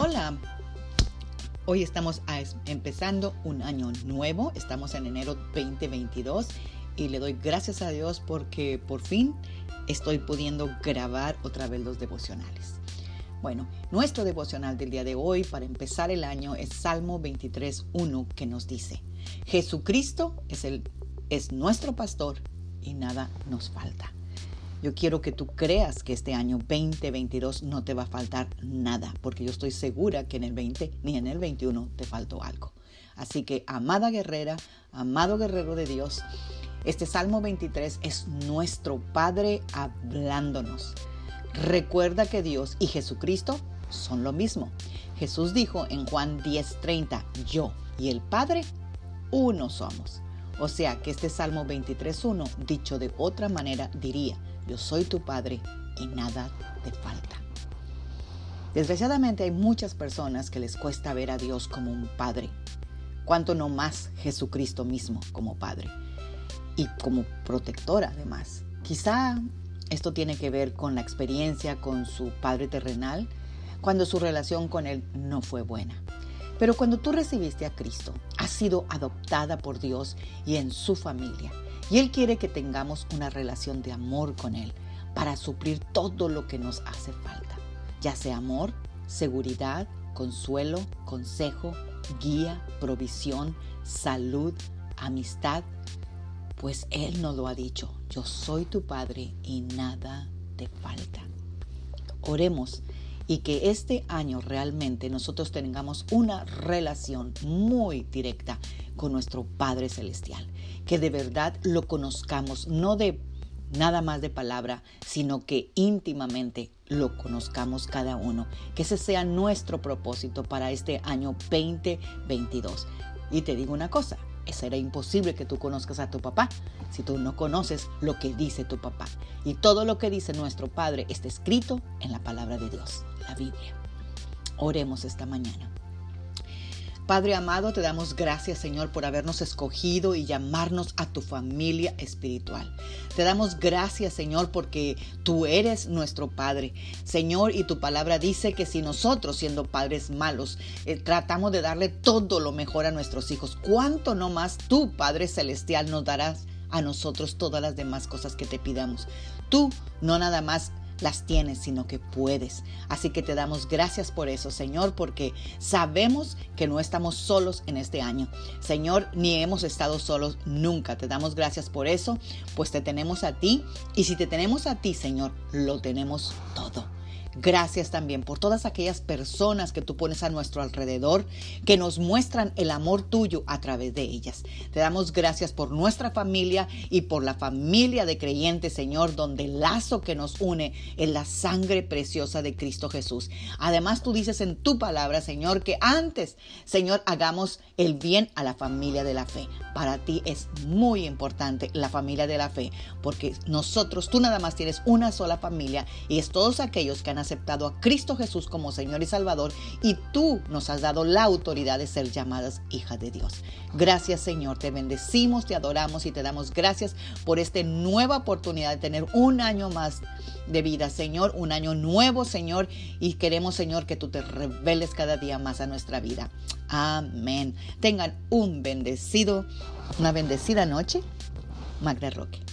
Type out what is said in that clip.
Hola, hoy estamos empezando un año nuevo, estamos en enero 2022 y le doy gracias a Dios porque por fin estoy pudiendo grabar otra vez los devocionales. Bueno, nuestro devocional del día de hoy para empezar el año es Salmo 23.1 que nos dice, Jesucristo es, el, es nuestro pastor y nada nos falta. Yo quiero que tú creas que este año 2022 no te va a faltar nada, porque yo estoy segura que en el 20 ni en el 21 te faltó algo. Así que, amada guerrera, amado guerrero de Dios, este Salmo 23 es nuestro Padre hablándonos. Recuerda que Dios y Jesucristo son lo mismo. Jesús dijo en Juan 10:30, yo y el Padre uno somos. O sea que este Salmo 23.1, dicho de otra manera, diría, yo soy tu Padre y nada te falta. Desgraciadamente hay muchas personas que les cuesta ver a Dios como un Padre, cuanto no más Jesucristo mismo como Padre y como protector además. Quizá esto tiene que ver con la experiencia con su Padre terrenal, cuando su relación con Él no fue buena. Pero cuando tú recibiste a Cristo, has sido adoptada por Dios y en su familia. Y Él quiere que tengamos una relación de amor con Él para suplir todo lo que nos hace falta, ya sea amor, seguridad, consuelo, consejo, guía, provisión, salud, amistad, pues Él nos lo ha dicho, yo soy tu Padre y nada te falta. Oremos y que este año realmente nosotros tengamos una relación muy directa con nuestro Padre Celestial, que de verdad lo conozcamos, no de nada más de palabra, sino que íntimamente lo conozcamos cada uno, que ese sea nuestro propósito para este año 2022. Y te digo una cosa, será imposible que tú conozcas a tu papá si tú no conoces lo que dice tu papá. Y todo lo que dice nuestro Padre está escrito en la palabra de Dios. Biblia. Oremos esta mañana. Padre amado, te damos gracias, Señor, por habernos escogido y llamarnos a tu familia espiritual. Te damos gracias, Señor, porque tú eres nuestro Padre. Señor, y tu palabra dice que si nosotros, siendo padres malos, eh, tratamos de darle todo lo mejor a nuestros hijos, ¿cuánto no más tú, Padre Celestial, nos darás a nosotros todas las demás cosas que te pidamos? Tú no nada más las tienes, sino que puedes. Así que te damos gracias por eso, Señor, porque sabemos que no estamos solos en este año. Señor, ni hemos estado solos nunca. Te damos gracias por eso, pues te tenemos a ti. Y si te tenemos a ti, Señor, lo tenemos todo. Gracias también por todas aquellas personas que tú pones a nuestro alrededor, que nos muestran el amor tuyo a través de ellas. Te damos gracias por nuestra familia y por la familia de creyentes, Señor, donde el lazo que nos une es la sangre preciosa de Cristo Jesús. Además, tú dices en tu palabra, Señor, que antes, Señor, hagamos el bien a la familia de la fe. Para ti es muy importante la familia de la fe, porque nosotros, tú nada más tienes una sola familia y es todos aquellos que han aceptado a Cristo Jesús como Señor y Salvador y tú nos has dado la autoridad de ser llamadas hijas de Dios. Gracias Señor, te bendecimos, te adoramos y te damos gracias por esta nueva oportunidad de tener un año más de vida, Señor, un año nuevo, Señor, y queremos, Señor, que tú te reveles cada día más a nuestra vida. Amén. Tengan un bendecido, una bendecida noche. Magda Roque.